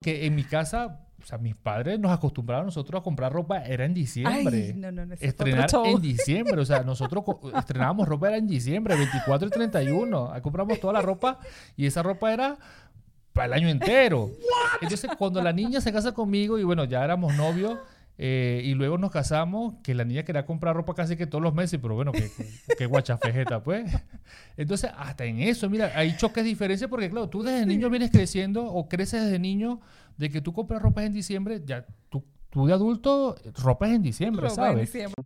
que en mi casa, o sea, mis padres nos acostumbraban nosotros a comprar ropa, era en diciembre. Ay, no, no, no. Estrenar en diciembre, o sea, nosotros estrenábamos ropa era en diciembre, 24 y 31. Ahí compramos toda la ropa y esa ropa era para el año entero. Entonces, cuando la niña se casa conmigo y bueno, ya éramos novios eh, y luego nos casamos, que la niña quería comprar ropa casi que todos los meses, pero bueno, que, que guachafejeta, pues. Entonces, hasta en eso, mira, hay choques de diferencia porque, claro, tú desde niño vienes creciendo o creces desde niño de que tú compras ropa en diciembre, ya tú, tú de adulto, ropa es en diciembre, Ropa en ¿sabes? diciembre.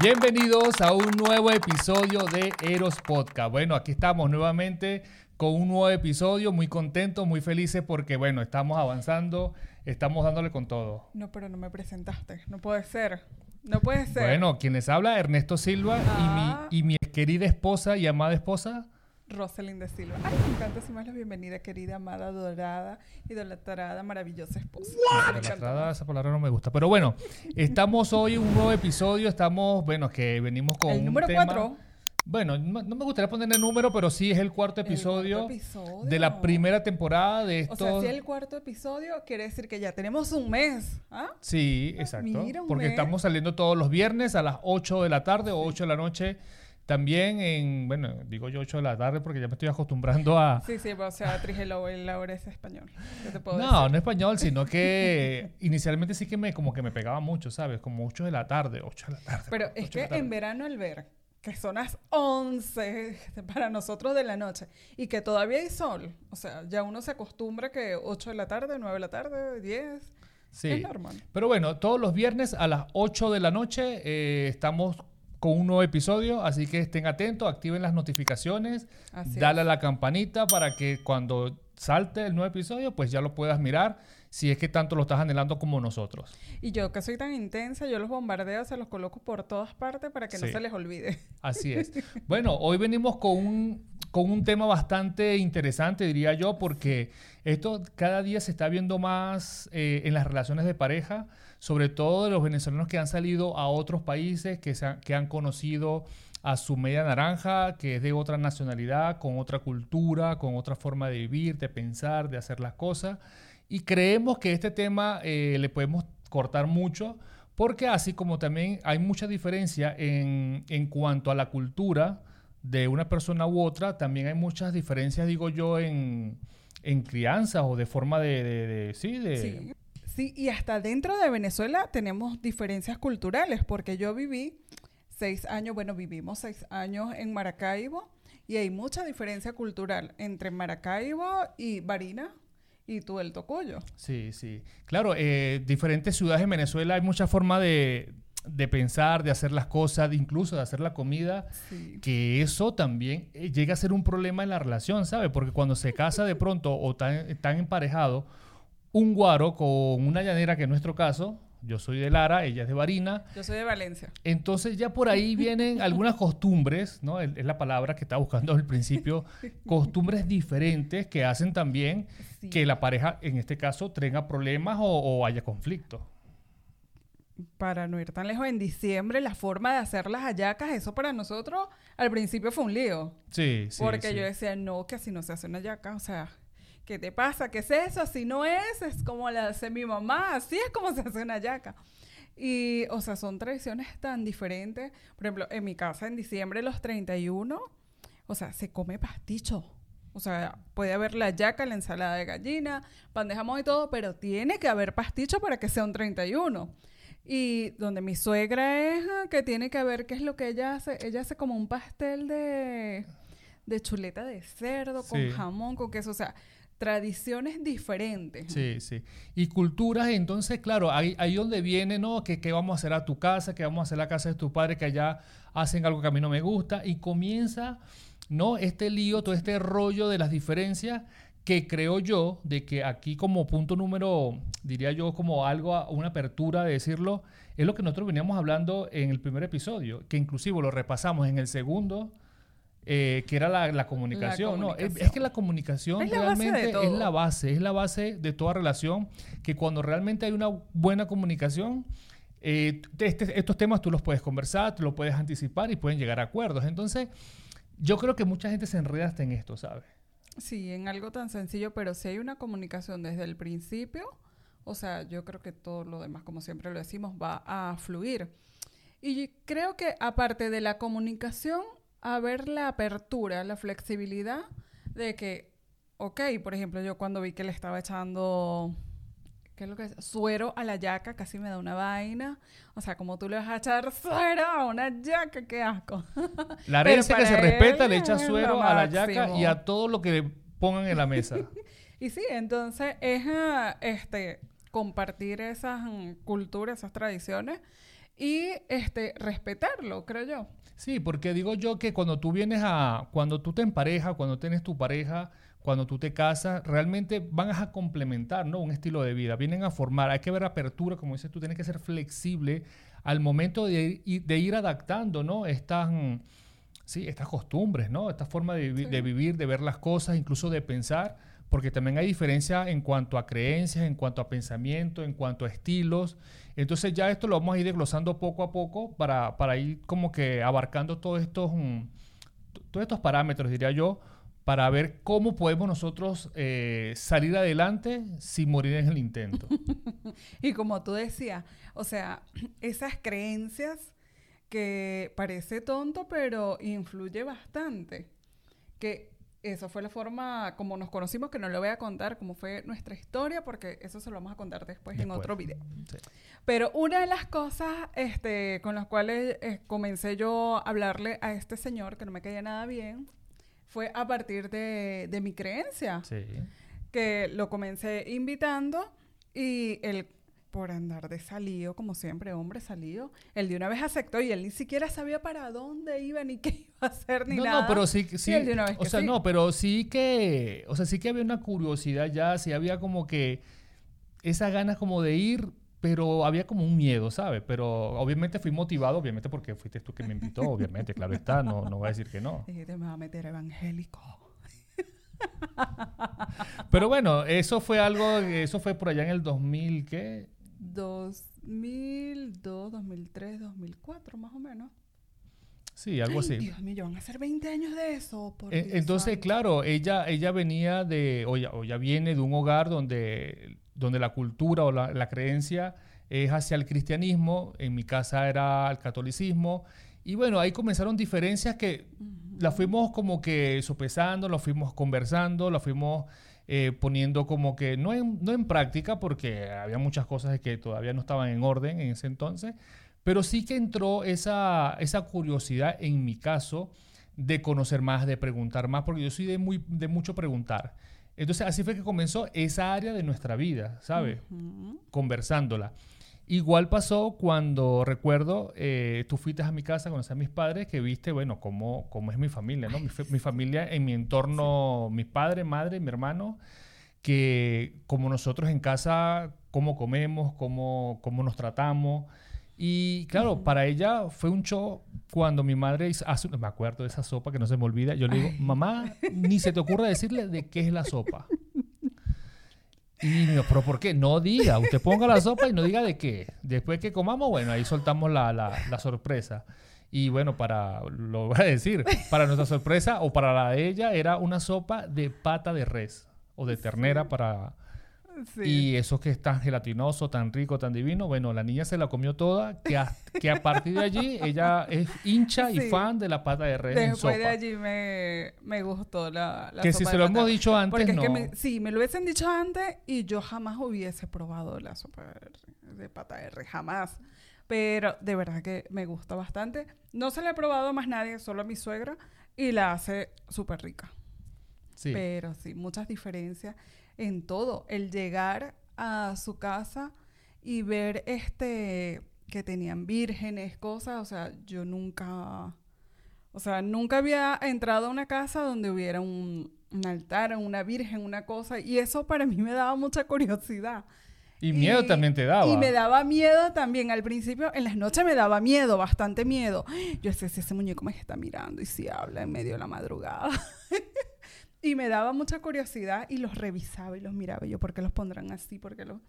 Bienvenidos a un nuevo episodio de Eros Podcast. Bueno, aquí estamos nuevamente con un nuevo episodio, muy contentos, muy felices porque, bueno, estamos avanzando, estamos dándole con todo. No, pero no me presentaste. No puede ser. No puede ser. Bueno, quienes habla, Ernesto Silva Ah. y, mi, y mi querida esposa y amada esposa. Rosalind de Silva. Ay, me encanta si más la bienvenida, querida, amada, adorada, idolatrada, maravillosa esposa. Idolatrada, esa palabra no me gusta. Pero bueno, estamos hoy en un nuevo episodio, estamos, bueno, que venimos con El un número tema- cuatro. Bueno, no no me gustaría poner el número, pero sí es el cuarto El episodio, cuarto episodio. de la primera temporada de O estos... sea, si el cuarto episodio quiere decir que ya tenemos un mes. ¿Ah? Sí, exacto. mira, un porque mes. estamos saliendo todos los viernes a las 8 de la tarde o 8 de la noche. También en, bueno, digo yo 8 de la tarde porque ya me estoy acostumbrando a... Sí, sí, o sea, Trigelo, el ahora es español. ¿Qué te puedo No, decir? no español, sino que inicialmente sí que me como que me pegaba mucho, ¿sabes? Como 8 de la tarde, 8 de la tarde. Pero 8 es que la en verano el ver, que son las 11 para nosotros de la noche, y que todavía hay sol, o sea, ya uno se acostumbra que 8 de la tarde, 9 de la tarde, 10, Sí. es normal. Pero bueno, todos los viernes a las 8 de la noche eh, estamos con un nuevo episodio, así que estén atentos, activen las notificaciones, Así dale a la campanita para que cuando salte el nuevo episodio, pues ya lo puedas mirar si es que tanto lo estás anhelando como nosotros. Y yo que soy tan intensa, yo los bombardeo, se los coloco por todas partes para que no se les olvide. Así es. Bueno, hoy venimos con un, con un tema bastante interesante, diría yo, porque esto cada día se está viendo más eh, en las relaciones de pareja, sobre todo de los venezolanos que han salido a otros países, que, se han, que han conocido a su media naranja, que es de otra nacionalidad, con otra cultura, con otra forma de vivir, de pensar, de hacer las cosas. Y creemos que este tema eh, le podemos cortar mucho, porque así como también hay mucha diferencia en, en cuanto a la cultura de una persona u otra, también hay muchas diferencias, digo yo, en, en crianza o de forma de- sí, de... Sí. Sí, y hasta dentro de Venezuela tenemos diferencias culturales, porque yo viví seis años, bueno, vivimos seis años en Maracaibo y hay mucha diferencia cultural entre Maracaibo y Barina y tú el Tocuyo. Sí, sí. Claro, eh, diferentes ciudades en Venezuela hay mucha forma de, de pensar, de hacer las cosas, de incluso de hacer la comida, Sí. que eso también eh, llega a ser un problema en la relación, ¿sabes? Porque cuando se casa de pronto o tan, tan emparejado un guaro con una llanera, que en nuestro caso, yo soy de Lara, ella es de Barina, Yo soy de Valencia. entonces ya por ahí vienen algunas costumbres, ¿no? Es la palabra que estaba buscando al principio, costumbres diferentes que hacen también Sí. que la pareja, en este caso, tenga problemas o, o haya conflicto. Para no ir tan lejos, en diciembre la forma de hacer las hallacas, eso para nosotros al principio fue un lío. Sí, sí. porque sí. yo decía, no, que así no se hace una hallaca. O sea, ¿qué te pasa? ¿Qué es eso? Así no es, es como la hace mi mamá, así es como se hace una hallaca. Y, o sea, son tradiciones tan diferentes. Por ejemplo, en mi casa en diciembre, los 31, o sea, se come pasticho. O sea, puede haber la hallaca, la ensalada de gallina, pan de jamón y todo, pero tiene que haber pasticho para que sea un 31. Y donde mi suegra es, ah, que tiene que haber, ¿qué es lo que ella hace? Ella hace como un pastel de, de chuleta de cerdo, con jamón, con queso, o sea, tradiciones diferentes. Sí, sí. Y culturas, entonces, claro, ahí, ahí donde viene, ¿no? Que qué vamos a hacer a tu casa, que vamos a hacer a la casa de tu padre, que allá hacen algo que a mí no me gusta. Y comienza, ¿no? Este lío, todo este rollo de las diferencias que creo yo de que aquí como punto número, diría yo, como algo, una apertura de decirlo, es lo que nosotros veníamos hablando en el primer episodio, que inclusive lo repasamos en el segundo, eh, que era la, la comunicación. ¿no? Es- Es, comunicación. que la comunicación Es la realmente es todo. la base, es la base de toda relación, que cuando realmente hay una buena comunicación, eh, este, estos temas tú los puedes conversar, tú los puedes anticipar y pueden llegar a acuerdos. Entonces, yo creo que mucha gente se enreda hasta en esto, ¿sabes? Sí, en algo tan sencillo, pero si hay una comunicación desde el principio, o sea, yo creo que todo lo demás, como siempre lo decimos, va a fluir. Y creo que aparte de la comunicación, haber la apertura, la flexibilidad de que, ok, por ejemplo, yo cuando vi que le estaba echando ¿qué es lo que es? Suero a la yaca, casi me da una vaina. O sea, como tú le vas a echar suero a una yaca, qué asco. La herencia que se respeta le echa suero a la yaca y a todo lo que le pongan en la mesa. y sí, entonces es ah, este compartir esas mm, culturas, esas tradiciones y este respetarlo, creo yo. Sí, porque digo yo que cuando tú vienes a cuando tú te emparejas, cuando tienes tu pareja, cuando tú te casas, realmente van a complementar ¿no? un estilo de vida, vienen a formar, hay que ver apertura, como dices tú, tienes que ser flexible al momento de, de ir adaptando ¿no? estas, sí, estas costumbres, ¿no? esta forma de, de, vivir, de ver las cosas, incluso de pensar, porque también hay diferencia en cuanto a creencias, en cuanto a pensamiento, en cuanto a estilos. Entonces ya esto lo vamos a ir desglosando poco a poco para, para ir como que abarcando todos estos, mm, todos estos parámetros, diría yo, para ver cómo podemos nosotros eh, salir adelante sin morir en el intento. y como tú decías, o sea, esas creencias que parece tonto, pero influye bastante. Que eso fue la forma como nos conocimos, que no le voy a contar cómo fue nuestra historia, porque eso se lo vamos a contar después, en otro video. Pero una de las cosas este, con las cuales eh, comencé yo a hablarle a este señor, que no me caía nada bien, fue a partir de, de mi creencia. Sí. Que lo comencé invitando y él, por andar de salido, como siempre, hombre salido, él de una vez aceptó y él ni siquiera sabía para dónde iba ni qué iba a hacer ni nada. No, no, pero sí, sí. o sea, no, pero sí que, o sea, sí que había una curiosidad ya, sí había como que esas ganas como de ir, pero había como un miedo, ¿sabes? Pero obviamente fui motivado, obviamente porque fuiste tú que me invitó, obviamente, claro está, no, no voy a decir que no. Dijiste, me va a meter evangélico. Pero bueno, eso fue algo, eso fue por allá en el 2000, ¿qué? 2002, 2003, 2004, más o menos. Sí, algo así. Dios mío, van a ser 20 años de eso. entonces, claro, ella, ella venía de, o ya, o ya viene de un hogar donde donde la cultura o la, creencia es hacia el cristianismo, en mi casa era el catolicismo, y bueno, ahí comenzaron diferencias que las fuimos como que sopesando, las fuimos conversando, las fuimos eh, poniendo como que no en, no en práctica, porque había muchas cosas que todavía no estaban en orden en ese entonces, pero sí que entró esa, esa curiosidad en mi caso de conocer más, de preguntar más, porque yo soy de, muy, de mucho preguntar. Entonces así fue que comenzó esa área de nuestra vida, ¿sabes? Conversándola. Igual pasó cuando recuerdo, eh, tú fuiste a mi casa a conocer a mis padres, que viste, bueno, cómo, cómo es mi familia, ¿no? Mi, familia en mi entorno, mis padres, madre, mi hermano, que como nosotros en casa, cómo comemos, cómo, cómo nos tratamos. Y claro, para ella fue un show cuando mi madre hizo, me acuerdo de esa sopa que no se me olvida, yo le digo, mamá, ni se te ocurra decirle de qué es la sopa. Y dijo, pero ¿por qué? No diga, usted ponga la sopa y no diga de qué. Después que comamos, bueno, ahí soltamos la, la, la sorpresa. Y bueno, para, lo voy a decir, para nuestra sorpresa o para la de ella era una sopa de pata de res o de ternera para y eso que es tan gelatinoso, tan rico, tan divino, bueno, la niña se la comió toda, que a, que a partir de allí ella es hincha y fan de la pata de res Después de allí me, me gustó la, la Que si se lo hemos dicho antes, no. sí, me lo hubiesen dicho antes y yo jamás hubiese probado la sopa de pata de res, jamás. Pero de verdad que me gusta bastante. No se la he probado a más nadie, solo a mi suegra, y la hace súper rica. Sí. Pero sí, muchas diferencias en todo. El llegar a su casa y ver este que tenían vírgenes, cosas, o sea, yo nunca, o sea, nunca había entrado a una casa donde hubiera un, altar, una virgen, una cosa, y eso para mí me daba mucha curiosidad. Y miedo también te daba. Y me daba miedo también. Al principio, en las noches me daba miedo, bastante miedo. Yo sé si ese muñeco me está mirando y si habla en medio de la madrugada. Y me daba mucha curiosidad y los revisaba y los miraba. Yo, ¿por qué los pondrán así? ¿Por qué los...?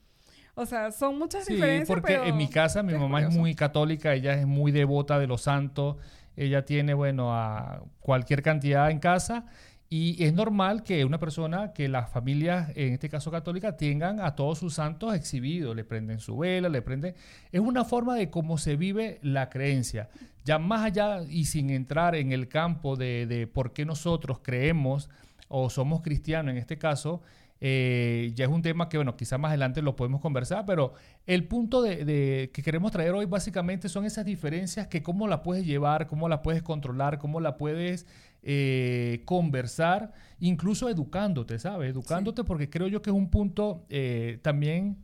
O sea, son muchas Sí, diferencias. porque pero en mi casa mi es mamá es curioso. muy católica, ella es muy devota de los santos, ella tiene, bueno, a cualquier cantidad en casa y es normal que una persona, que las familias, en este caso católica, tengan a todos sus santos exhibidos, le prenden su vela, le prenden... Es una forma de cómo se vive la creencia. Ya más allá y sin entrar en el campo de, de por qué nosotros creemos o somos cristianos en este caso, eh, ya es un tema que, bueno, quizá más adelante lo podemos conversar, pero el punto de, de- que queremos traer hoy básicamente son esas diferencias que cómo la puedes llevar, cómo la puedes controlar, cómo la puedes eh, conversar, incluso educándote, ¿sabes? Educándote porque creo yo que es un punto eh, también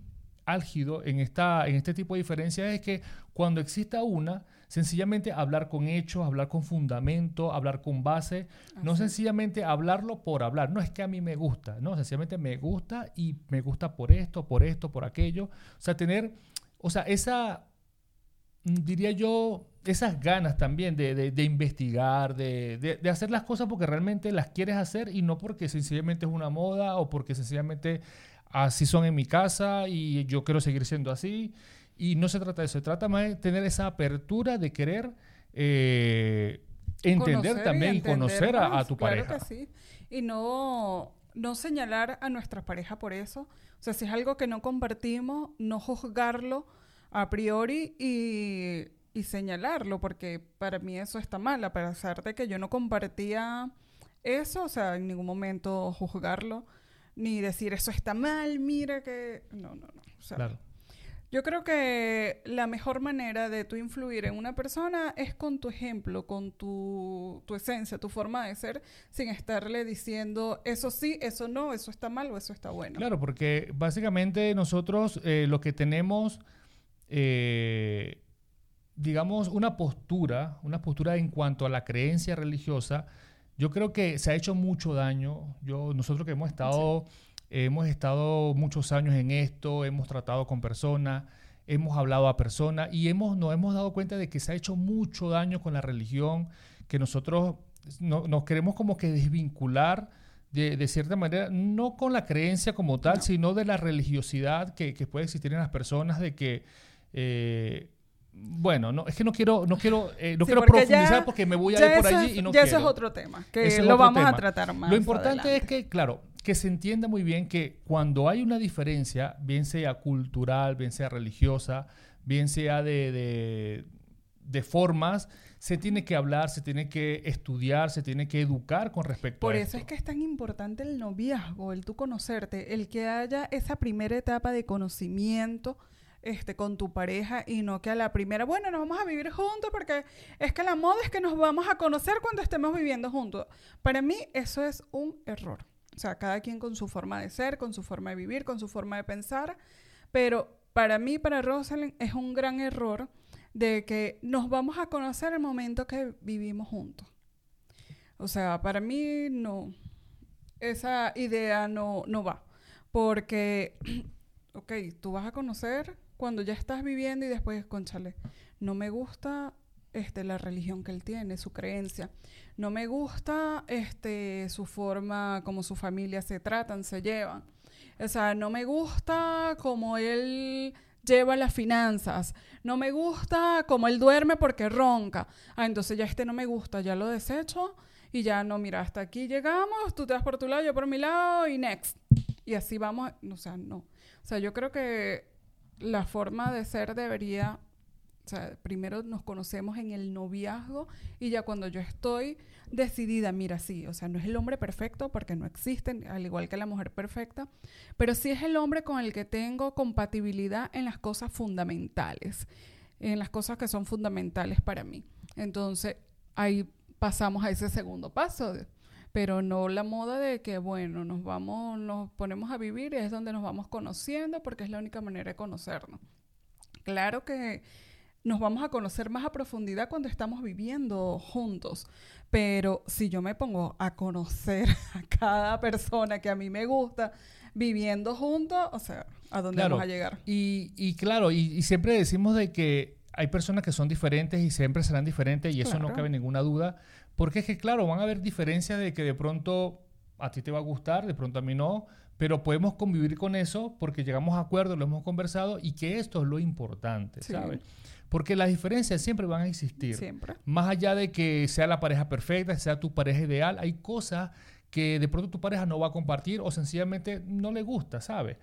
álgido en, esta, en este tipo de diferencias es que cuando exista una, sencillamente hablar con hechos, hablar con fundamento, hablar con base, no Así sencillamente hablarlo por hablar, no es que a mí me gusta, no, sencillamente me gusta y me gusta por esto, por esto, por aquello, o sea, tener, o sea, esa, mm, diría yo, esas ganas también de, de- de investigar, de, de- de hacer las cosas porque realmente las quieres hacer y no porque sencillamente es una moda o porque sencillamente así son en mi casa y yo quiero seguir siendo así. Y no se trata de eso, se trata más de tener esa apertura de querer eh, entender Conocer también y, entender conocer a, tu claro pareja. que sí. Y no, no señalar a nuestra pareja por eso. O sea, si es algo que no compartimos, no juzgarlo a priori y, y señalarlo, porque para mí eso está mal, a pesar de que yo no compartía eso, o sea, en ningún momento juzgarlo, ni decir eso está mal, mira que... No, no, no. O sea, Claro. Yo creo que la mejor manera de tú influir en una persona es con tu ejemplo, con tu, tu esencia, tu forma de ser, sin estarle diciendo eso sí, eso no, eso está mal o eso está bueno. Claro, porque básicamente nosotros eh, lo que tenemos, eh, digamos, una postura, una postura en cuanto a la creencia religiosa, yo creo que se ha hecho mucho daño. Yo, nosotros que hemos estado, hemos estado muchos años en esto, hemos tratado con personas, hemos hablado a personas y hemos, nos hemos dado cuenta de que se ha hecho mucho daño con la religión, que nosotros no- nos queremos como que desvincular de, de cierta manera, no con la creencia como tal, No. sino de la religiosidad que, que puede existir en las personas, de que, eh, bueno, no, es que no quiero, no quiero, eh, no Sí, quiero porque profundizar ya- porque me voy a ir por allí es- y no ya quiero. eso es otro tema, que lo vamos a tratar más Lo importante adelante. es que, claro, que se entienda muy bien que cuando hay una diferencia, bien sea cultural, bien sea religiosa, bien sea de, de, de formas, se tiene que hablar, se tiene que estudiar, se tiene que educar con respecto Por a eso esto. es que es tan importante el noviazgo, el tú conocerte, el que haya esa primera etapa de conocimiento este, con tu pareja y no que a la primera, bueno, nos vamos a vivir juntos porque es que la moda es que nos vamos a conocer cuando estemos viviendo juntos. Para mí eso es un error. O sea, cada quien con su forma de ser, con su forma de vivir, con su forma de pensar, pero para mí, para Rosalind, es un gran error de que nos vamos a conocer el momento que vivimos juntos. O sea, para mí no. Esa idea no, no va. Porque, ok, tú vas a conocer cuando ya estás viviendo y después, conchale, no me gusta este, la religión que él tiene, su creencia. No me gusta este, su forma, como su familia se tratan, se llevan. O sea, no me gusta cómo él lleva las finanzas. No me gusta cómo él duerme porque ronca. Ah, entonces ya este no me gusta, ya lo desecho y ya no, mira, hasta aquí llegamos, tú te vas por tu lado, yo por mi lado y next. Y así vamos, o sea, no. O sea, yo creo que la forma de ser debería, o sea, primero nos conocemos en el noviazgo y ya cuando yo estoy decidida, mira, sí, o sea, no es el hombre perfecto porque no existen, al igual que la mujer perfecta, pero sí es el hombre con el que tengo compatibilidad en las cosas fundamentales, en las cosas que son fundamentales para mí. Entonces, ahí pasamos a ese segundo paso, pero no la moda de que, bueno, nos vamos, nos ponemos a vivir y es donde nos vamos conociendo porque es la única manera de conocernos. Claro que nos vamos a conocer más a profundidad cuando estamos viviendo juntos, pero si yo me pongo a conocer a cada persona que a mí me gusta viviendo juntos, o sea, ¿a dónde Claro. vamos a llegar? Y, y claro, y, y siempre decimos de que hay personas que son diferentes y siempre serán diferentes y eso no cabe ninguna duda, porque es que claro, van a haber diferencias de que de pronto a ti te va a gustar, de pronto a mí no, pero podemos convivir con eso porque llegamos a acuerdos, lo hemos conversado y que esto es lo importante, Sí. ¿sabes? Porque las diferencias siempre van a existir. Siempre. Más allá de que sea la pareja perfecta, sea tu pareja ideal, hay cosas que de pronto tu pareja no va a compartir o sencillamente no le gusta, ¿sabes?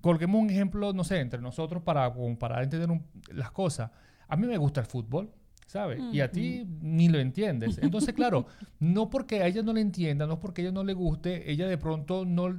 Colguemos un ejemplo, no sé, entre nosotros para, como para entender un- las cosas. A mí me gusta el fútbol, ¿sabes? Y a ti ni lo entiendes. Entonces, claro, no porque a ella no le entienda, no porque a ella no le guste, ella de pronto no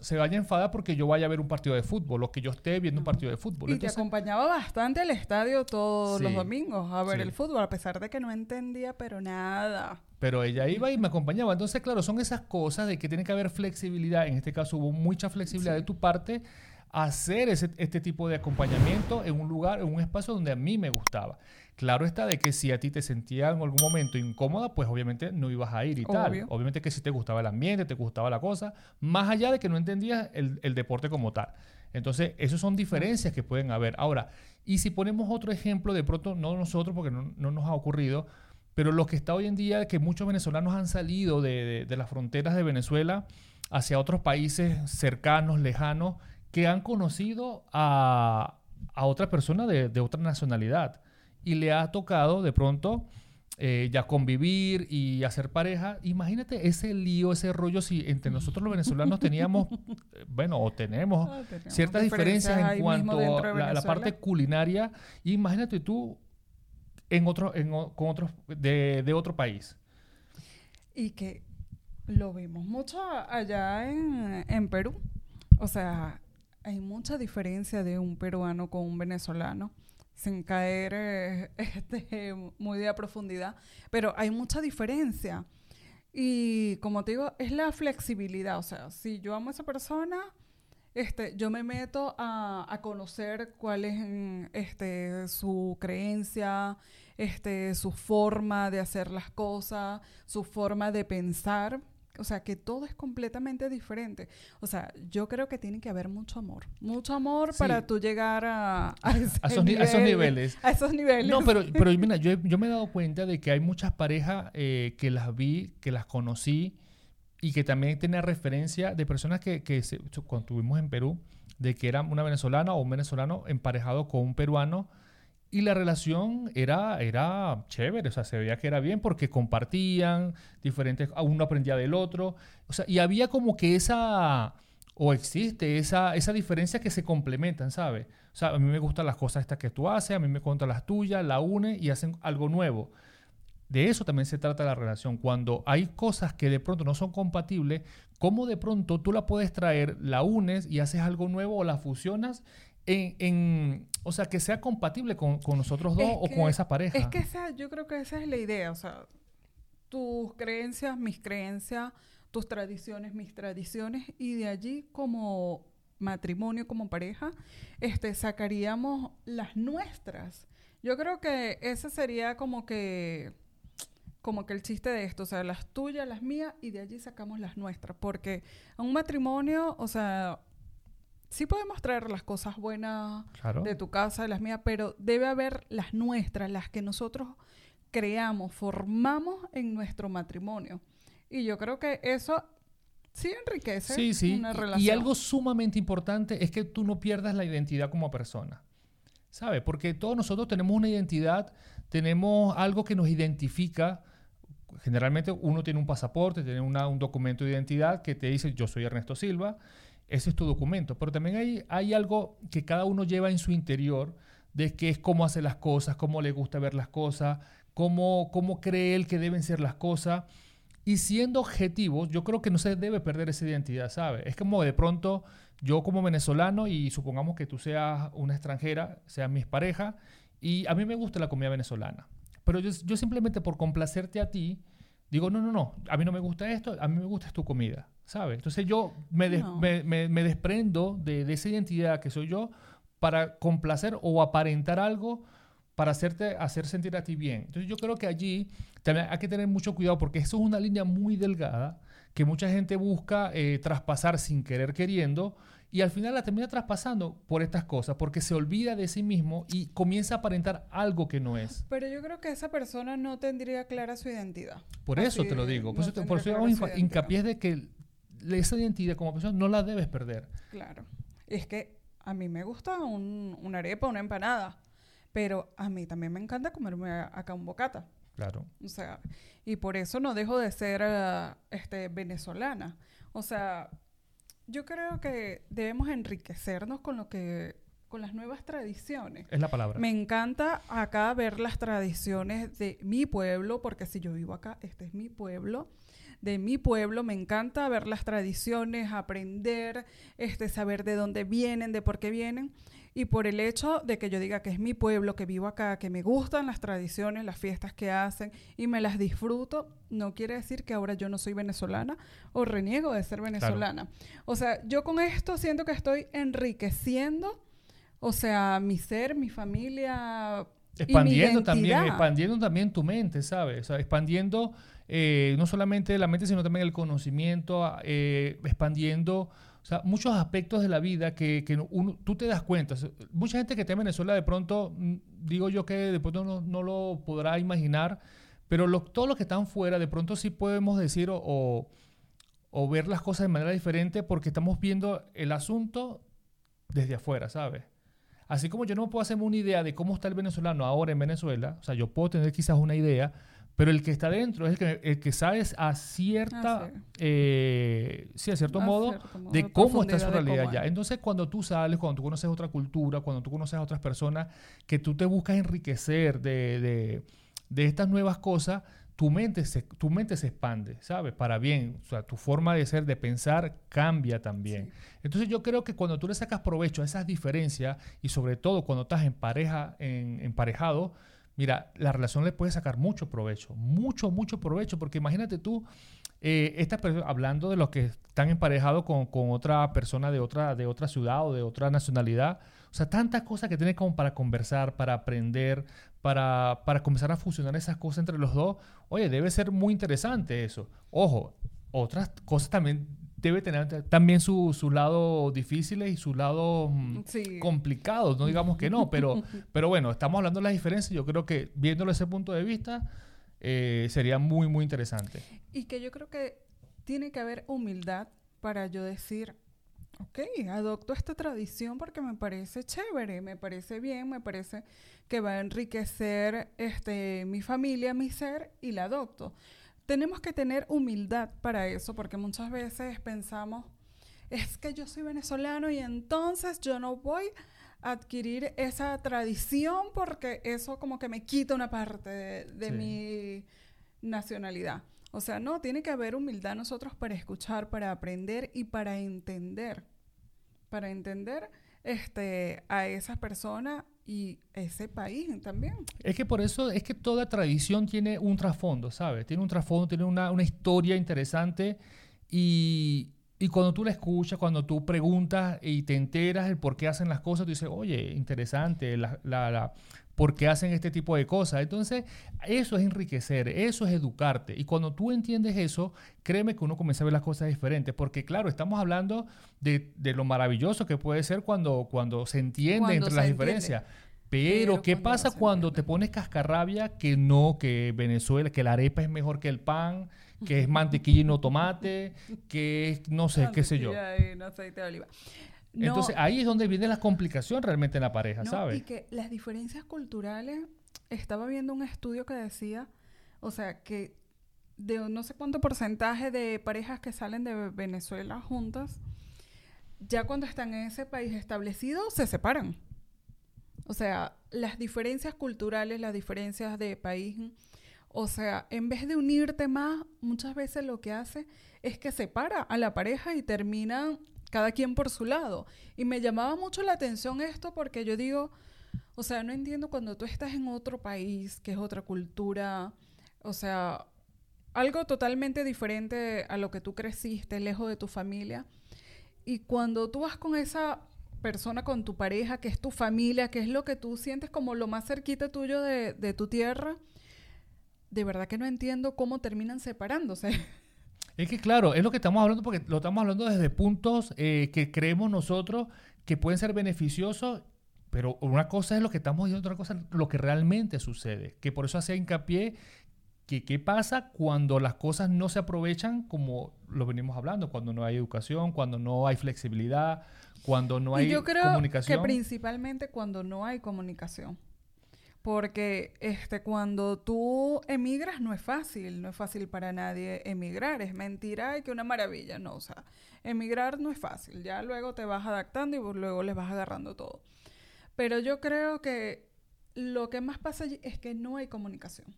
se vaya a enfadar porque yo vaya a ver un partido de fútbol o que yo esté viendo un partido de fútbol. Y Entonces, te acompañaba bastante al estadio todos los domingos a ver sí. el fútbol, a pesar de que no entendía, pero nada. Pero ella iba y me acompañaba. Entonces, claro, son esas cosas de que tiene que haber flexibilidad. En este caso hubo mucha flexibilidad de tu parte a hacer ese, este tipo de acompañamiento en un lugar, en un espacio donde a mí me gustaba. Claro está de que si a ti te sentías en algún momento incómoda, pues obviamente no ibas a ir y tal. Obviamente que si te gustaba el ambiente, te gustaba la cosa, más allá de que no entendías el, el deporte como tal. Entonces, esas son diferencias que pueden haber. Ahora, y si ponemos otro ejemplo, de pronto, no nosotros, porque no, no nos ha ocurrido, pero lo que está hoy en día, que muchos venezolanos han salido de, de- de las fronteras de Venezuela hacia otros países cercanos, lejanos, que han conocido a, a otra persona de, de otra nacionalidad. Y le ha tocado de pronto eh, ya convivir y hacer pareja. Imagínate ese lío, ese rollo, si entre nosotros los venezolanos teníamos, eh, bueno, o tenemos Ah, ciertas diferencias en cuanto a la, parte culinaria. Imagínate tú en otro, en, con otros de, de otro país. Y que lo vimos mucho allá en, en Perú. O sea, hay mucha diferencia de un peruano con un venezolano, sin caer eh, este, muy de a profundidad, pero hay mucha diferencia. Y como te digo, es la flexibilidad. O sea, si yo amo a esa persona, este, yo me meto a, a conocer cuál es mm, este, su creencia, este, su forma de hacer las cosas, su forma de pensar. O sea, que todo es completamente diferente. O sea, yo creo que tiene que haber mucho amor. Mucho amor Sí. para tú llegar a, a, esos, a niveles. A esos niveles. No, pero, pero mira, yo, yo me he dado cuenta de que hay muchas parejas eh, que las vi, que las conocí y que también tenía referencia de personas que, que se- cuando estuvimos en Perú, de que era una venezolana o un venezolano emparejado con un peruano y la relación era, era chévere, o sea, se veía que era bien porque compartían diferentes, a uno aprendía del otro, o sea, y había como que esa, o existe esa, esa diferencia que se complementan, ¿sabes? O sea, a mí me gustan las cosas estas que tú haces, a mí me gustan las tuyas, la une y hacen algo nuevo. De eso también se trata la relación. Cuando hay cosas que de pronto no son compatibles, ¿cómo de pronto tú la puedes traer, la unes y haces algo nuevo o la fusionas en, en- o sea, que sea compatible con, con nosotros dos Es o que- con esa pareja? Es que esa, yo creo que esa es la idea, o sea, tus creencias, mis creencias, tus tradiciones, mis tradiciones, y de allí como matrimonio, como pareja, este, sacaríamos las nuestras. Yo creo que ese sería como que, como que el chiste de esto, o sea, las tuyas, las mías, y de allí sacamos las nuestras, porque a un matrimonio, o sea, sí podemos traer las cosas buenas claro. de tu casa, de las mías, pero debe haber las nuestras, las que nosotros creamos, formamos en nuestro matrimonio. Y yo creo que eso sí enriquece Sí, sí. una Y- relación. Y algo sumamente importante es que tú no pierdas la identidad como persona. ¿Sabes? Porque todos nosotros tenemos una identidad, tenemos algo que nos identifica. Generalmente uno tiene un pasaporte, tiene una- un documento de identidad que te dice yo soy Ernesto Silva. Ese es tu documento. Pero también hay, hay algo que cada uno lleva en su interior de que es cómo hace las cosas, cómo le gusta ver las cosas, cómo, cómo cree él que deben ser las cosas. Y siendo objetivos, yo creo que no se debe perder esa identidad, ¿sabes? Es como de pronto yo como venezolano y supongamos que tú seas una extranjera, seas mi pareja, y a mí me gusta la comida venezolana. Pero yo, yo simplemente por complacerte a ti, digo, no, no, no, a mí no me gusta esto, a mí me gusta tu comida, ¿sabes? Entonces yo me, des- No. me, me- me desprendo de, de esa identidad que soy yo para complacer o aparentar algo para hacerte hacer sentir a ti bien. Entonces yo creo que allí también hay que tener mucho cuidado porque eso es una línea muy delgada que mucha gente busca eh, traspasar sin querer queriendo y al final la termina traspasando por estas cosas porque se olvida de sí mismo y comienza a aparentar algo que no es. Pero yo creo que esa persona no tendría clara su identidad. Por Así eso te lo digo. Por no eso, por eso hago hincapié de que esa identidad como persona no la debes perder. Claro. Es que a mí me gusta un, una arepa, una empanada, pero a mí también me encanta comerme acá un bocata. Claro. O sea, y por eso no dejo de ser eh, este, venezolana. O sea, yo creo que debemos enriquecernos con lo que con las nuevas tradiciones. Es la palabra. Me encanta acá ver las tradiciones de mi pueblo, porque si yo vivo acá, este es mi pueblo. De mi pueblo, me encanta ver las tradiciones, aprender, este, saber de dónde vienen, de por qué vienen. Y por el hecho de que yo diga que es mi pueblo, que vivo acá, que me gustan las tradiciones, las fiestas que hacen y me las disfruto, no quiere decir que ahora yo no soy venezolana o reniego de ser venezolana. O sea, yo con esto siento que estoy enriqueciendo, o sea, mi ser, mi familia. Expandiendo también, expandiendo también tu mente, ¿sabes? O sea, expandiendo eh, no solamente la mente, sino también el conocimiento, eh, expandiendo o sea, muchos aspectos de la vida que, que uno, tú te das cuenta. Mucha gente que está en Venezuela de pronto, mm, digo yo que de pronto no, no lo podrá imaginar, pero lo, todos los que están fuera de pronto sí podemos decir o, o, ver las cosas de manera diferente porque estamos viendo el asunto desde afuera, ¿sabes? Así como yo no puedo hacerme una idea de cómo está el venezolano ahora en Venezuela, o sea, yo puedo tener quizás una idea, pero el que está dentro es el que, el que sabe a cierta, ah, eh, sí. a cierto, modo, de cómo está su realidad ya. Entonces, cuando tú sales, cuando tú conoces otra cultura, cuando tú conoces a otras personas, que tú te buscas enriquecer de, de, de estas nuevas cosas, tu mente, se, tu mente se expande, ¿sabes? Para bien. O sea, tu forma de ser, de pensar, cambia también. Entonces, yo creo que cuando tú le sacas provecho a esas diferencias, y sobre todo cuando estás en pareja, en, emparejado, Mira, la relación le puede sacar mucho provecho, mucho, mucho provecho, porque imagínate tú, eh, hablando de los que están emparejados con, otra persona de otra, de otra ciudad o de otra nacionalidad, o sea, tantas cosas que tienes como para conversar, para aprender, para, para comenzar a fusionar esas cosas entre los dos. Oye, debe ser muy interesante eso. Ojo, otras cosas también debe tener también sus su lados difíciles y sus lados mm, complicados, no digamos que no, pero, pero bueno, estamos hablando de las diferencias, yo creo que viéndolo desde ese punto de vista eh, sería muy, muy interesante. Y que yo creo que tiene que haber humildad para yo decir, ok, adopto esta tradición porque me parece chévere, me parece bien, me parece que va a enriquecer este, mi familia, mi ser, y la adopto tenemos que tener humildad para eso, porque muchas veces pensamos, es que yo soy venezolano y entonces yo no voy a adquirir esa tradición porque eso como que me quita una parte de, mi nacionalidad. O sea, no, tiene que haber humildad nosotros para escuchar, para aprender y para entender. Para entender este, a esa persona y ese país también. Es que por eso es que toda tradición tiene un trasfondo, ¿sabes? Tiene un trasfondo, tiene una, una historia interesante y, y, cuando tú la escuchas, cuando tú preguntas y te enteras el por qué hacen las cosas, tú dices, oye, interesante, la, la por qué hacen este tipo de cosas. Entonces, eso es enriquecer, eso es educarte. Y cuando tú entiendes eso, créeme que uno comienza a ver las cosas diferentes. Porque, claro, estamos hablando de, lo maravilloso que puede ser cuando, cuando se entiende entre las diferencias. Pero, ¿qué pasa cuando te pones cascarrabia que no, que Venezuela, que la arepa es mejor que el pan, que es mantequilla y no tomate, que es, no sé, qué sé yo? Y no aceite de oliva. Entonces ahí es donde viene la complicación realmente en la pareja, ¿sabes? Y que las diferencias culturales, estaba viendo un estudio que decía, o sea, que de no sé cuánto porcentaje de parejas que salen de Venezuela juntas, ya cuando están en ese país establecido, se separan. O sea, las diferencias culturales, las diferencias de país, o sea, en vez de unirte más, muchas veces lo que hace es que separa a la pareja y terminan cada quien por su lado. Y me llamaba mucho la atención esto porque yo digo, o sea, no entiendo cuando tú estás en otro país, que es otra cultura, o sea, algo totalmente diferente a lo que tú creciste, lejos de tu familia. Y cuando tú vas con esa persona, con tu pareja, que es tu familia, que es lo que tú sientes como lo más cerquita tuyo de, de tu tierra, de verdad que no entiendo cómo terminan separándose. Es que claro, es lo que estamos hablando porque lo estamos hablando desde puntos eh, que creemos nosotros que pueden ser beneficiosos, pero una cosa es lo que estamos diciendo, otra cosa es lo que realmente sucede. Que por eso hace hincapié que qué pasa cuando las cosas no se aprovechan como lo venimos hablando, cuando no hay educación, cuando no hay flexibilidad, cuando no hay y yo creo comunicación. que principalmente cuando no hay comunicación. Porque este, cuando tú emigras no es fácil, no es fácil para nadie emigrar, es mentira y que una maravilla, no, o sea, emigrar no es fácil, ya luego te vas adaptando y luego les vas agarrando todo. Pero yo creo que lo que más pasa allí es que no hay comunicación.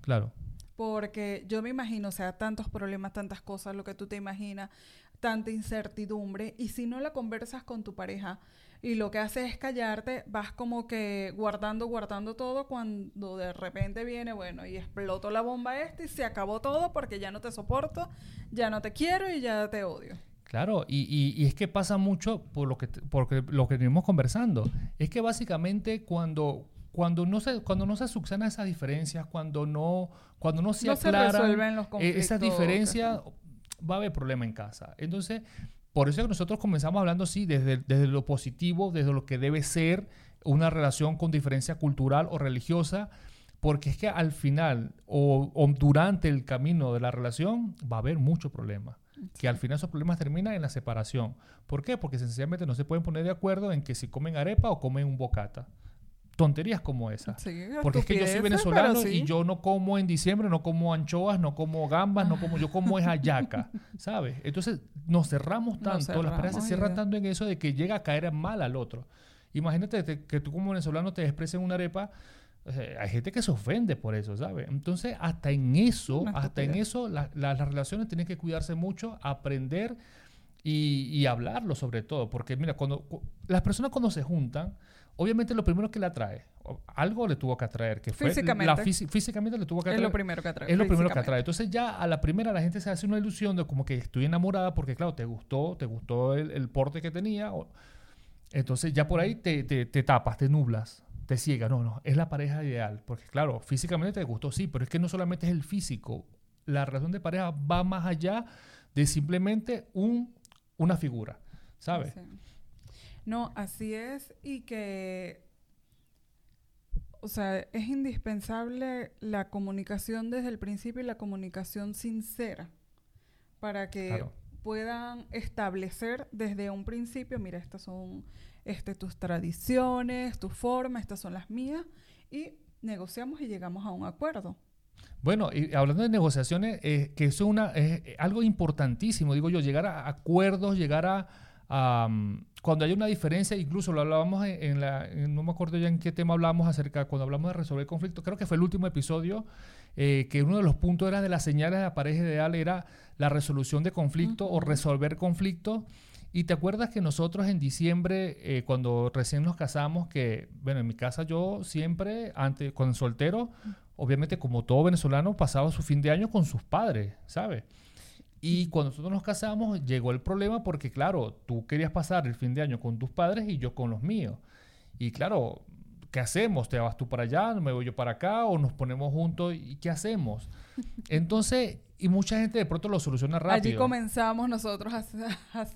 Claro. Porque yo me imagino, o sea, tantos problemas, tantas cosas, lo que tú te imaginas, tanta incertidumbre, y si no la conversas con tu pareja, y lo que haces es callarte, vas como que guardando, guardando todo cuando de repente viene, bueno, y explotó la bomba esta y se acabó todo porque ya no te soporto, ya no te quiero y ya te odio. Claro, y, y, y es que pasa mucho por lo que, porque lo que venimos conversando. Es que básicamente cuando, cuando no se cuando no se subsanan esas diferencias, cuando no cuando no se No se aclaran resuelven los eh, conflictos. esas diferencias, va a haber problema en casa. Entonces, por eso es que nosotros comenzamos hablando sí desde, desde lo positivo, desde lo que debe ser una relación con diferencia cultural o religiosa, porque es que al final o, o durante el camino de la relación va a haber mucho problema. Que al final esos problemas terminan en la separación. ¿Por qué? Porque sencillamente no se pueden poner de acuerdo en que si comen arepa o comen un bocata. Tonterías como esas. Sí, Porque es que yo soy venezolano sí. y yo no como en diciembre, no como anchoas, no como gambas, no como, yo como es hallaca, ¿sabes? Entonces nos cerramos Nos tanto, las parejas se cierran tanto en eso de que llega a caer mal al otro. Imagínate te- que tú como venezolano te expreses una arepa, o sea, hay gente que se ofende por eso, ¿sabes? Entonces hasta en eso, hasta en eso la- la- las relaciones tienen que cuidarse mucho, aprender y, y hablarlo sobre todo, porque mira, cuando cu- las personas cuando se juntan, obviamente lo primero que le atrae, algo le tuvo que atraer, que fue la Físicamente. fisi- físicamente le tuvo que Es atraer. lo primero que atrae. Es lo primero que atrae. Entonces ya a la primera la gente se hace una ilusión de como que estoy enamorada porque claro, te gustó, te gustó el, el porte que tenía. o- entonces ya por ahí te, te- te tapas, te nublas, te ciegas. No, no, es la pareja ideal. Porque claro, físicamente te gustó, sí, pero es que no solamente es el físico. La relación de pareja va más allá de simplemente un, una figura, ¿sabes? Sí. No, así es y que, o sea, es indispensable la comunicación desde el principio y la comunicación sincera para que Claro. puedan establecer desde un principio, mira, estas son este, tus tradiciones, tus formas, estas son las mías y negociamos y llegamos a un acuerdo. Bueno, y hablando de negociaciones, eh, que eso es, una, es algo importantísimo, digo yo, llegar a acuerdos, llegar a... a, cuando hay una diferencia, incluso lo hablábamos en, en la... en- no me acuerdo ya en qué tema hablamos acerca, cuando hablamos de resolver conflictos, creo que fue el último episodio, eh, que uno de los puntos era de las señales de la pareja ideal era la resolución de conflicto o Ujú. resolver conflictos. Y te acuerdas que nosotros en diciembre, eh, cuando recién nos casamos, que, bueno, en mi casa yo siempre, antes, con soltero, obviamente como todo venezolano, pasaba su fin de año con sus padres, ¿sabes? Y cuando nosotros nos casamos, llegó el problema porque, claro, tú querías pasar el fin de año con tus padres y yo con los míos. Y claro, ¿qué hacemos? ¿Te vas tú para allá? ¿Me voy yo para acá? ¿O nos ponemos juntos? ¿Y qué hacemos? Entonces, y mucha gente de pronto lo soluciona rápido. Allí comenzamos nosotros a, a-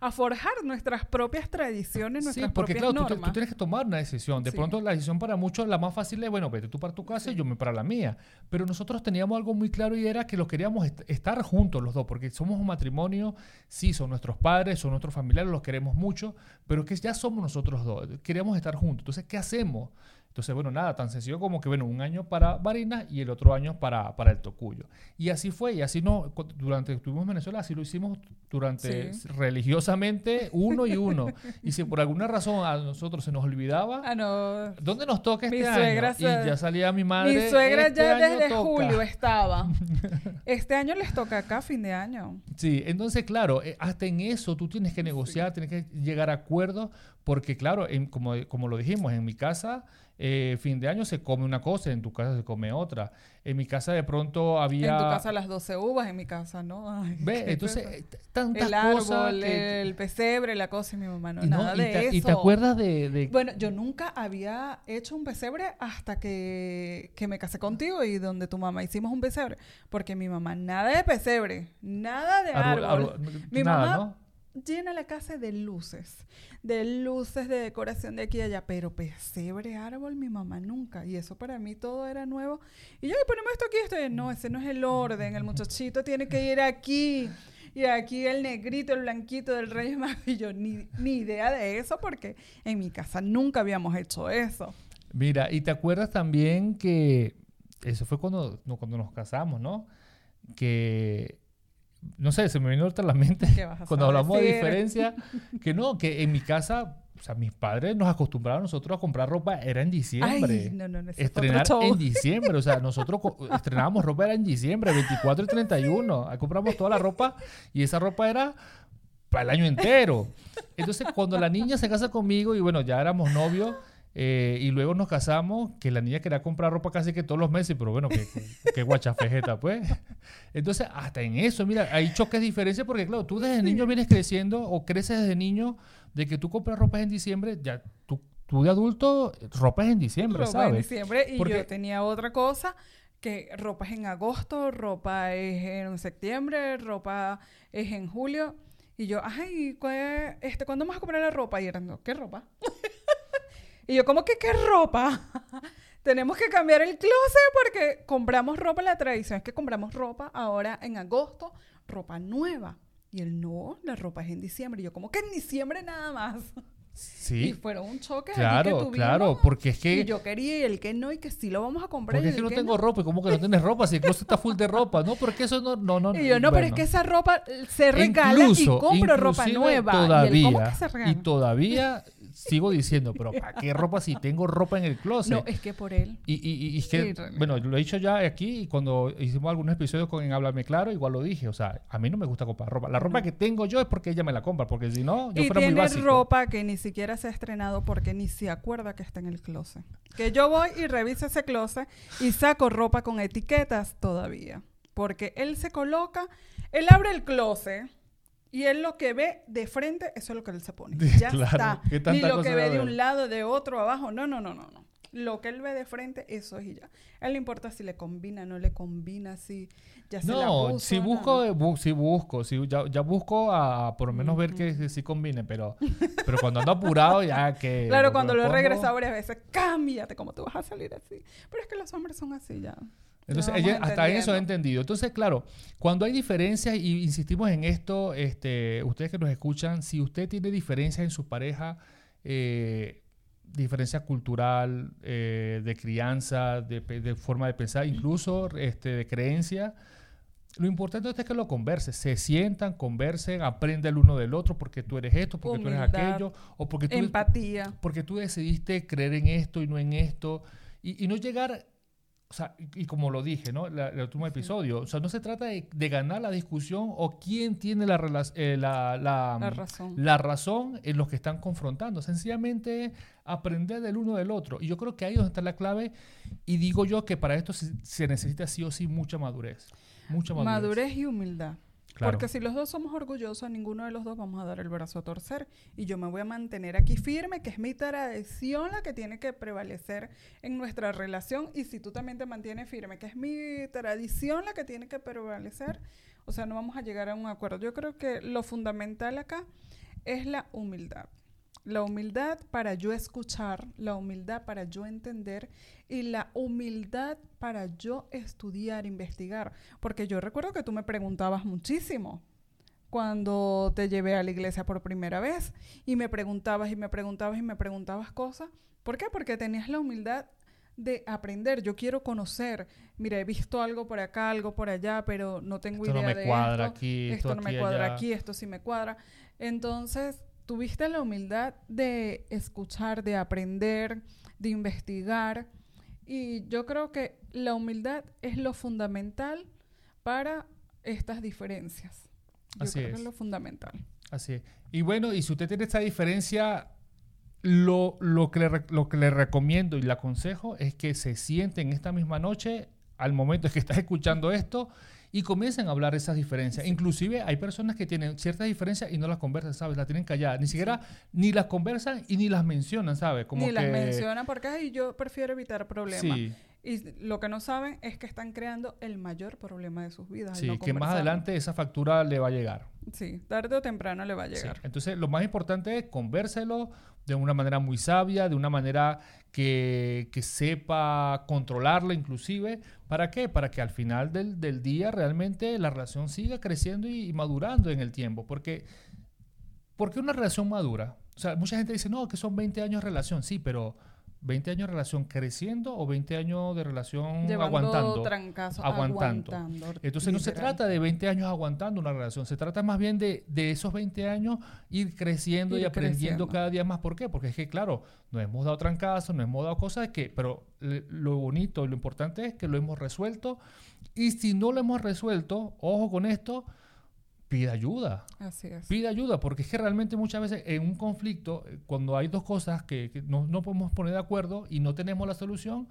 a forjar nuestras propias tradiciones, Sí, nuestras porque propias claro, tú, te- normas. tú tienes que tomar una decisión. De Sí. pronto la decisión para muchos, la más fácil es, bueno, vete tú para tu casa y yo me para la mía. Pero nosotros teníamos algo muy claro y era que lo queríamos est- estar juntos los dos, porque somos un matrimonio, sí, son nuestros padres, son nuestros familiares, los queremos mucho, pero que ya somos nosotros dos, queríamos estar juntos. Entonces, ¿qué hacemos? Entonces, bueno, nada, tan sencillo como que, bueno, un año para Barinas y el otro año para, para el Tocuyo. Y así fue, y así no, durante que estuvimos en Venezuela, así lo hicimos durante, Sí. religiosamente, uno y uno. y si por alguna razón a nosotros se nos olvidaba, Ah, no. ¿dónde nos toca este Mi año? suegra Y ya salía mi madre. Mi suegra "Este ya desde toca". julio estaba. Este año les toca acá, fin de año. Sí, entonces, claro, eh, hasta en eso tú tienes que negociar, tienes que llegar a acuerdos, porque, claro, en- como, como lo dijimos, en mi casa, eh, fin de año se come una cosa, en tu casa se come otra. En mi casa, de pronto había. En tu casa las 12 uvas, en mi casa, ¿no? Ay, Ve, qué entonces, eh, tantas el árbol, cosas. que- el pesebre, la cosa, y mi mamá, no, y, no, nada y de eso. y te acuerdas de. de- Bueno, yo nunca había hecho un pesebre hasta que, que me casé contigo y donde tu mamá hicimos un pesebre. Porque mi mamá, nada de pesebre, nada de árbol. Mi nada, mamá- ¿no? Llena la casa de luces, de luces, de decoración de aquí y allá, pero pesebre, árbol, mi mamá nunca. Y eso para mí todo era nuevo. Y yo, "Ay, ponemos esto aquí, esto. No, ese no es el orden, el muchachito tiene que ir aquí. Y aquí el negrito, el blanquito del Magos. Y ni, idea de eso porque en mi casa nunca habíamos hecho eso. Mira, y te acuerdas también que eso fue cuando, cuando nos casamos, ¿no? Que, no sé, se me vino ahorita a la mente ¿Qué vas a cuando hablamos de diferencia, que no, que en mi casa, o sea, mis padres nos acostumbraban a nosotros a comprar ropa, era en diciembre. Ay, no, no, no, Estrenar en diciembre, o sea, nosotros estrenábamos ropa era en diciembre, 24 y 31. Ahí compramos toda la ropa y esa ropa era para el año entero. Entonces, cuando la niña se casa conmigo y bueno, ya éramos novios eh, y luego nos casamos, que la niña quería comprar ropa casi que todos los meses, pero bueno, que, que guachafejeta, pues. Entonces, hasta en eso, mira, hay choques de diferencia porque, claro, tú desde niño vienes creciendo o creces desde niño de que tú compras ropa en diciembre, ya tú, tú de adulto, ropa es en diciembre, ropa en ¿sabes? diciembre y Porque- yo tenía otra cosa que ropa es en agosto, ropa es en septiembre, ropa es en julio y yo, ay, ¿cuál- este, ¿cuándo vamos a comprar la ropa? Y eran, ¿qué ropa? Y yo, ¿cómo que qué ropa? Tenemos que cambiar el closet porque compramos ropa, la tradición es que compramos ropa ahora en agosto, ropa nueva. Y él, no, la ropa es en diciembre. Y yo, ¿cómo que en diciembre nada más? Y Sí, fueron un choque allí que claro, claro, porque es que... Y yo quería y el que no, y que sí lo vamos a comprar. Porque y es que no tengo no. ropa. ¿Y cómo que no tienes ropa? Si el closet está full de ropa. No, porque eso no... no, no Y yo, no, pero es que esa ropa se regala Incluso- y compro ropa nueva. Todavía, y él, ¿cómo que se regala? y todavía sigo diciendo, pero ¿para qué ropa si tengo ropa en el closet? No, es que por él. Y, y, y es que, Sí, bueno, lo he dicho ya aquí y cuando hicimos algunos episodios con en Háblame Claro, igual lo dije. O sea, a mí no me gusta comprar ropa. La ropa que tengo yo es porque ella me la compra, porque si no, yo y fuera muy básico. ropa que ni siquiera se ha estrenado porque ni se acuerda que está en el closet. Que yo voy y reviso ese closet y saco ropa con etiquetas todavía. Porque él se coloca, él abre el closet y él lo que ve de frente, eso es lo que él se pone. Ya Claro, está. ¿qué Ni lo que ve de un lado, de otro, abajo. No, no, no, no, no. Lo que él ve de frente, eso es y ya. A él le importa si le combina, no le combina, si ya se la No, puso, si busco, no. eh, bu- si busco, si ya, ya busco a por lo menos ver que, que sí combine, pero, pero cuando ando apurado ya que... Claro, cuando lo he regresado varias veces, cámbiate, ¿cómo tú vas a salir así? Pero es que los hombres son así ya. Entonces, ella- hasta eso he entendido. Entonces, claro, cuando hay diferencias, y insistimos en esto, este, ustedes que nos escuchan, si usted tiene diferencias en su pareja, eh, diferencia cultural, eh, de crianza, de, forma de pensar, incluso este, de creencia, lo importante es que lo conversen, se sientan, conversen, aprende el uno del otro, porque tú eres esto, porque tú eres aquello, o porque tú, Empatía. porque tú decidiste creer en esto y no en esto, y, y no llegar, o sea, y, como lo dije, ¿no? La- el último episodio, o sea, no se trata de, de ganar la discusión o quién tiene la, eh, la, la, La razón. la razón en los que están confrontando, sencillamente aprender del uno del otro. Y yo creo que ahí es donde está la clave, y digo yo que para esto se, se necesita sí o sí mucha madurez, mucha madurez. Madurez y humildad. Claro. Porque si los dos somos orgullosos, ninguno de los dos vamos a dar el brazo a torcer. Y yo me voy a mantener aquí firme, que es mi tradición la que tiene que prevalecer en nuestra relación. Y si tú también te mantienes firme, que es mi tradición la que tiene que prevalecer, o sea, no vamos a llegar a un acuerdo. Yo creo que lo fundamental acá es la humildad. La humildad para yo escuchar, la humildad para yo entender y la humildad para yo estudiar, investigar. Porque yo recuerdo que tú me preguntabas muchísimo cuando te llevé a la iglesia por primera vez y me preguntabas y me preguntabas y me preguntabas cosas. ¿Por qué? Porque tenías la humildad de aprender. Yo quiero conocer. Mira, he visto algo por acá, algo por allá, pero no tengo Esto no idea me de cuadra esto. aquí, esto esto no aquí, me cuadra allá. aquí, esto sí me cuadra. Entonces, tuviste la humildad de escuchar, de aprender, de investigar. Y yo creo que la humildad es lo fundamental para estas diferencias. Yo Así creo que es. lo fundamental. Así es. Y bueno, y si usted tiene esta diferencia, lo, lo, que le, lo que le recomiendo y le aconsejo es que se sienten esta misma noche, al momento en que estás escuchando esto, y comiencen a hablar esas diferencias. Inclusive hay personas que tienen ciertas diferencias y no las conversan, ¿sabes? Las tienen calladas. Ni siquiera ni las conversan y ni las mencionan, ¿sabes? Como Ni las que- menciona porque ay, yo prefiero evitar problemas. Sí. Y lo que no saben es que están creando el mayor problema de sus vidas. al Sí, no que más adelante esa factura le va a llegar. Sí, tarde o temprano le va a Sí. llegar. Entonces, lo más importante es convérselo de una manera muy sabia, de una manera que, que sepa controlarlo inclusive. ¿Para qué? Para que al final del, del día realmente la relación siga creciendo y, madurando en el tiempo. Porque, porque una relación madura, o sea, mucha gente dice, no, que son 20 años de relación. Sí, pero 20 años de relación creciendo o 20 años de relación Llevando aguantando. aguantando. aguantando. Entonces no se trata de 20 años aguantando una relación, se trata más bien de, de esos 20 años ir creciendo y aprendiendo creciendo. cada día más. ¿Por qué? Porque es que, claro, nos hemos dado trancazos, nos hemos dado cosas que, pero le- lo bonito y lo importante es que lo hemos resuelto. Y si no lo hemos resuelto, ojo con esto, pida ayuda. Así es. Pide ayuda, porque es que realmente muchas veces en un conflicto, eh, cuando hay dos cosas que, que no, no podemos poner de acuerdo y no tenemos la solución,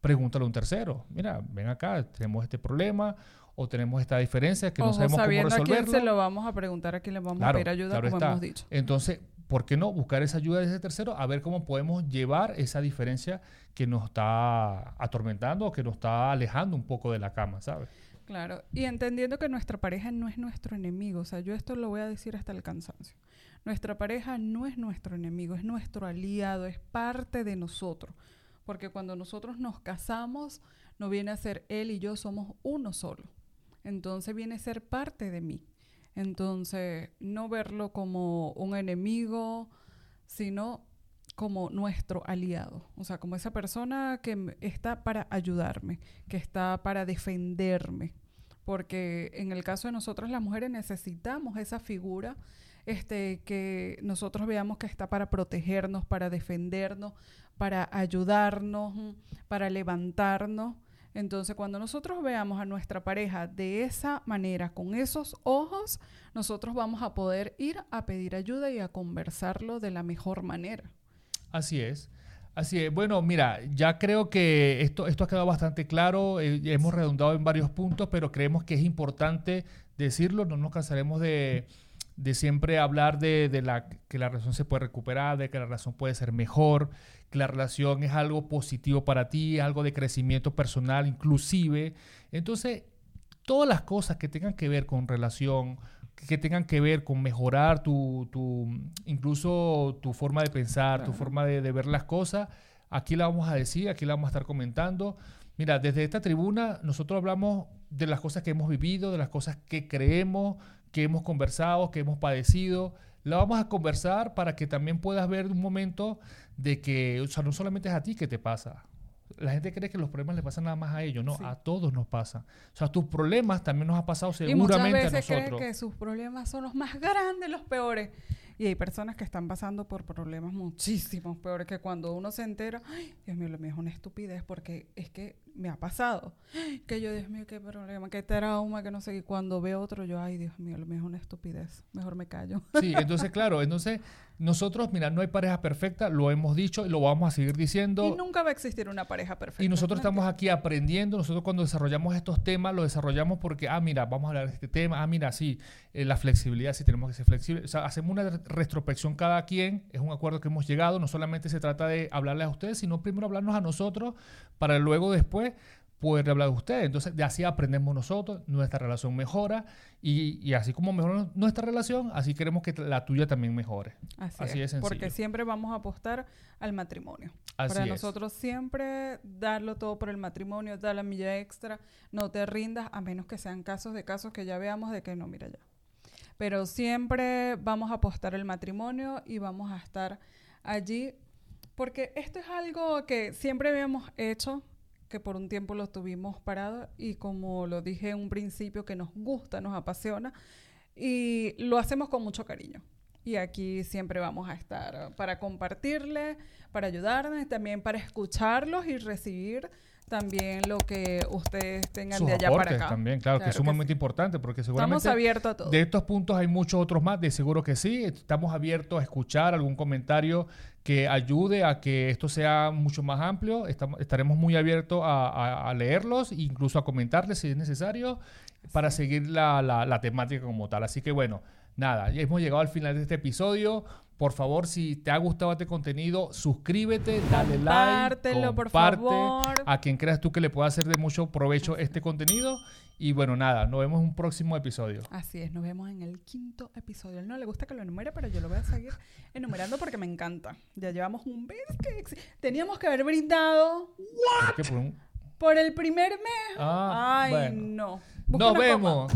pregúntale a un tercero. Mira, ven acá, tenemos este problema o tenemos esta diferencia que no sabemos cómo sabiendo a quién resolverlo. se lo vamos a preguntar, a quién le vamos a pedir ayuda, claro como está. hemos dicho. Entonces, ¿por qué no buscar esa ayuda de ese tercero a ver cómo podemos llevar esa diferencia que nos está atormentando o que nos está alejando un poco de la cama, ¿sabes? Claro, y entendiendo que nuestra pareja no es nuestro enemigo, o sea, yo esto lo voy a decir hasta el cansancio. Nuestra pareja no es nuestro enemigo, es nuestro aliado, es parte de nosotros. Porque cuando nosotros nos casamos, no viene a ser él y yo somos uno solo. Entonces viene a ser parte de mí. Entonces, no verlo como un enemigo, sino como nuestro aliado, o sea, como esa persona que está para ayudarme, que está para defenderme, porque en el caso de nosotros las mujeres necesitamos esa figura este que nosotros veamos que está para protegernos, para defendernos, para ayudarnos, mm, para levantarnos. Entonces, cuando nosotros veamos a nuestra pareja de esa manera, con esos ojos, nosotros vamos a poder ir a pedir ayuda y a conversarlo de la mejor manera. Así es. Así es. Bueno, mira, ya creo que esto, esto ha quedado bastante claro. eh, hemos redundado en varios puntos, pero creemos que es importante decirlo. No nos cansaremos de, de siempre hablar de, de la, que la relación se puede recuperar, de que la relación puede ser mejor, que la relación es algo positivo para ti, algo de crecimiento personal inclusive. Entonces, todas las cosas que tengan que ver con relación, que tengan que ver con mejorar tu, tu incluso tu forma de pensar, tu forma de, de ver las cosas, aquí la vamos a decir, aquí la vamos a estar comentando. Mira, desde esta tribuna nosotros hablamos de las cosas que hemos vivido, de las cosas que creemos, que hemos conversado, que hemos padecido. La vamos a conversar para que también puedas ver un momento de que, o sea, no solamente es a ti que te pasa. La gente cree que los problemas le pasan nada más a ellos, no, Sí. a todos nos pasa. O sea, tus problemas también nos ha pasado Y muchas seguramente a veces creen nosotros. que sus problemas son los más grandes, los peores. Y hay personas que están pasando por problemas muchísimos peores que cuando uno se entera, ay, Dios mío, lo mío es una estupidez porque es que me ha pasado. Que yo, Dios mío, qué problema, qué trauma, que no sé. Y cuando veo otro, yo, ay, Dios mío, lo mío es una estupidez. Mejor me callo. Sí, entonces, claro, entonces nosotros, mira, no hay pareja perfecta, lo hemos dicho y lo vamos a seguir diciendo. Y nunca va a existir una pareja perfecta. Y nosotros ¿no? estamos aquí aprendiendo, nosotros cuando desarrollamos estos temas, los desarrollamos porque, ah, mira, vamos a hablar de este tema, ah, mira, sí, eh, la flexibilidad, sí tenemos que ser flexibles. O sea, hacemos una re- retrospección cada quien, es un acuerdo que hemos llegado, no solamente se trata de hablarles a ustedes, sino primero hablarnos a nosotros para luego después poder hablar de ustedes. Entonces, de así aprendemos nosotros, nuestra relación mejora y, y así como mejora nuestra relación, así queremos que la tuya también mejore. Así, es, porque siempre vamos a apostar al matrimonio. Así Para es. nosotros siempre darlo todo por el matrimonio, dar la milla extra, no te rindas, a menos que sean casos de casos que ya veamos de que no, mira ya. Pero siempre vamos a apostar el matrimonio y vamos a estar allí, porque esto es algo que siempre habíamos hecho, que por un tiempo lo tuvimos parado y como lo dije en un principio, que nos gusta, nos apasiona y lo hacemos con mucho cariño. Y aquí siempre vamos a estar para compartirle, para ayudarnos, también para escucharlos y recibir también lo que ustedes tengan Sus de allá para acá. también, claro, que es Claro que sumamente sí. importante porque Estamos seguramente... abiertos a todo. De estos puntos hay muchos otros más, de seguro que sí. Estamos abiertos a escuchar algún comentario que ayude a que esto sea mucho más amplio. Estamos, estaremos muy abiertos a, a- a leerlos, e incluso a comentarles si es necesario, para seguir la, la- la temática como tal. Así que bueno, nada, ya hemos llegado al final de este episodio. Por favor, si te ha gustado este contenido, suscríbete, dale like, Compártelo, por comparte favor. a quien creas tú que le pueda hacer de mucho provecho este contenido. Y bueno, nada, nos vemos en un próximo episodio. Así es, nos vemos en el quinto episodio. A él no le gusta que lo enumere, pero yo lo voy a seguir enumerando porque me encanta. Ya llevamos un mes que teníamos que haber brindado ¿Por qué? Por un- por el primer mes. Ah, Ay, bueno. no. Nos Busca copa. vemos.